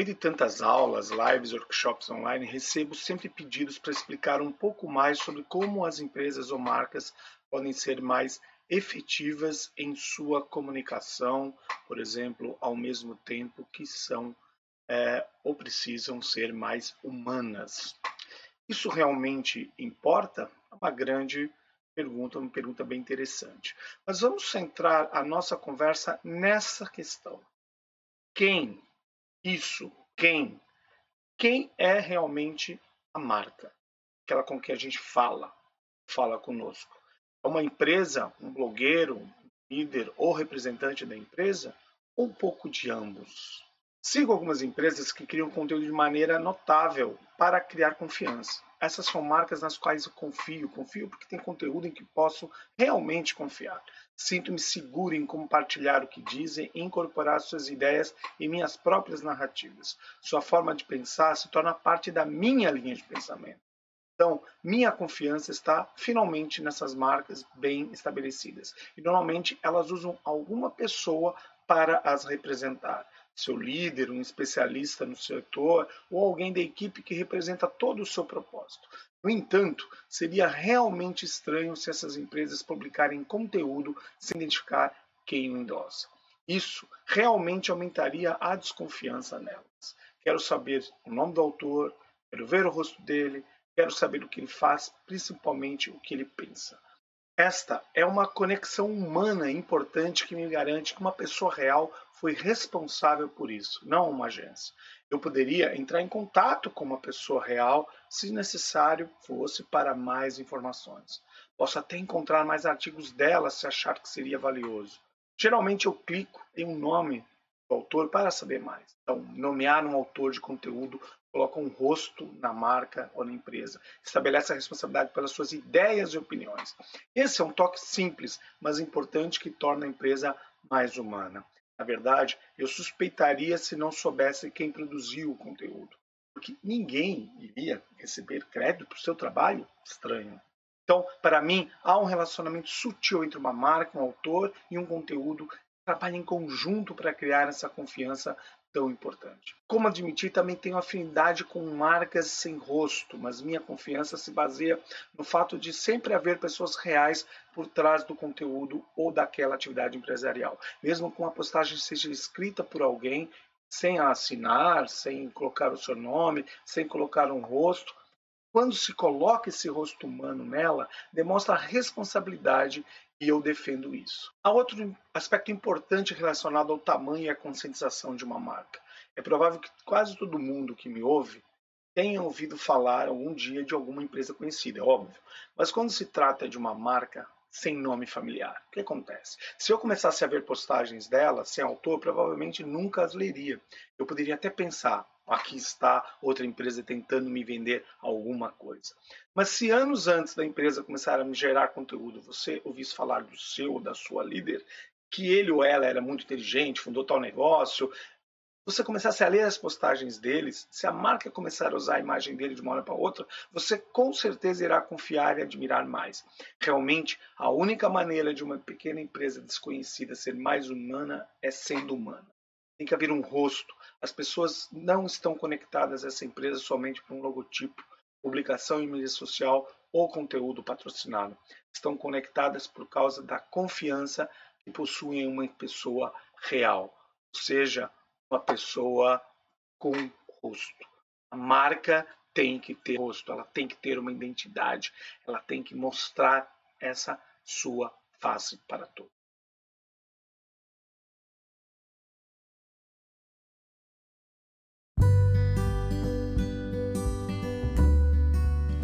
Meio de tantas aulas, lives, workshops online, recebo sempre pedidos para explicar um pouco mais sobre como as empresas ou marcas podem ser mais efetivas em sua comunicação, por exemplo, ao mesmo tempo que são é, ou precisam ser mais humanas. Isso realmente importa? É uma grande pergunta, uma pergunta bem interessante. Mas vamos centrar a nossa conversa nessa questão. Quem isso, quem? Quem é realmente a marca? Aquela com que a gente fala, fala conosco. É uma empresa, um blogueiro, um líder ou representante da empresa? Ou um pouco de ambos? Sigo algumas empresas que criam conteúdo de maneira notável para criar confiança. Essas são marcas nas quais eu confio. Confio porque tem conteúdo em que posso realmente confiar. Sinto-me seguro em compartilhar o que dizem e incorporar suas ideias em minhas próprias narrativas. Sua forma de pensar se torna parte da minha linha de pensamento. Então, minha confiança está finalmente nessas marcas bem estabelecidas. E normalmente elas usam alguma pessoa para as representar seu líder, um especialista no setor ou alguém da equipe que representa todo o seu propósito. No entanto, seria realmente estranho se essas empresas publicarem conteúdo sem identificar quem o endossa. Isso realmente aumentaria a desconfiança nelas. Quero saber o nome do autor, quero ver o rosto dele, quero saber o que ele faz, principalmente o que ele pensa. Esta é uma conexão humana importante que me garante que uma pessoa real foi responsável por isso, não uma agência. Eu poderia entrar em contato com uma pessoa real se necessário fosse para mais informações. Posso até encontrar mais artigos dela se achar que seria valioso. Geralmente eu clico em um nome do autor para saber mais. Então, nomear um autor de conteúdo coloca um rosto na marca ou na empresa, estabelece a responsabilidade pelas suas ideias e opiniões. Esse é um toque simples, mas importante que torna a empresa mais humana. Na verdade, eu suspeitaria se não soubesse quem produziu o conteúdo, porque ninguém iria receber crédito por seu trabalho estranho. Então, para mim, há um relacionamento sutil entre uma marca, um autor e um conteúdo trabalha em conjunto para criar essa confiança tão importante. Como admitir, também tenho afinidade com marcas sem rosto, mas minha confiança se baseia no fato de sempre haver pessoas reais por trás do conteúdo ou daquela atividade empresarial. Mesmo que uma postagem seja escrita por alguém sem assinar, sem colocar o seu nome, sem colocar um rosto, quando se coloca esse rosto humano nela, demonstra responsabilidade e eu defendo isso. Há outro aspecto importante relacionado ao tamanho e à conscientização de uma marca. É provável que quase todo mundo que me ouve tenha ouvido falar algum dia de alguma empresa conhecida, é óbvio. Mas quando se trata de uma marca sem nome familiar, o que acontece? Se eu começasse a ver postagens dela sem autor, provavelmente nunca as leria. Eu poderia até pensar, aqui está outra empresa tentando me vender alguma coisa. Mas se anos antes da empresa começar a me gerar conteúdo, você ouvisse falar do seu da sua líder, que ele ou ela era muito inteligente, fundou tal negócio, você começasse a ler as postagens deles, se a marca começar a usar a imagem dele de uma hora para outra, você com certeza irá confiar e admirar mais. Realmente, a única maneira de uma pequena empresa desconhecida ser mais humana é sendo humana. Tem que haver um rosto, as pessoas não estão conectadas a essa empresa somente por um logotipo, publicação em mídia social ou conteúdo patrocinado. Estão conectadas por causa da confiança que possuem em uma pessoa real, ou seja, pessoa com rosto. A marca tem que ter rosto, ela tem que ter uma identidade, ela tem que mostrar essa sua face para todos.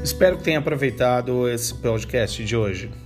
Espero que tenha aproveitado esse podcast de hoje.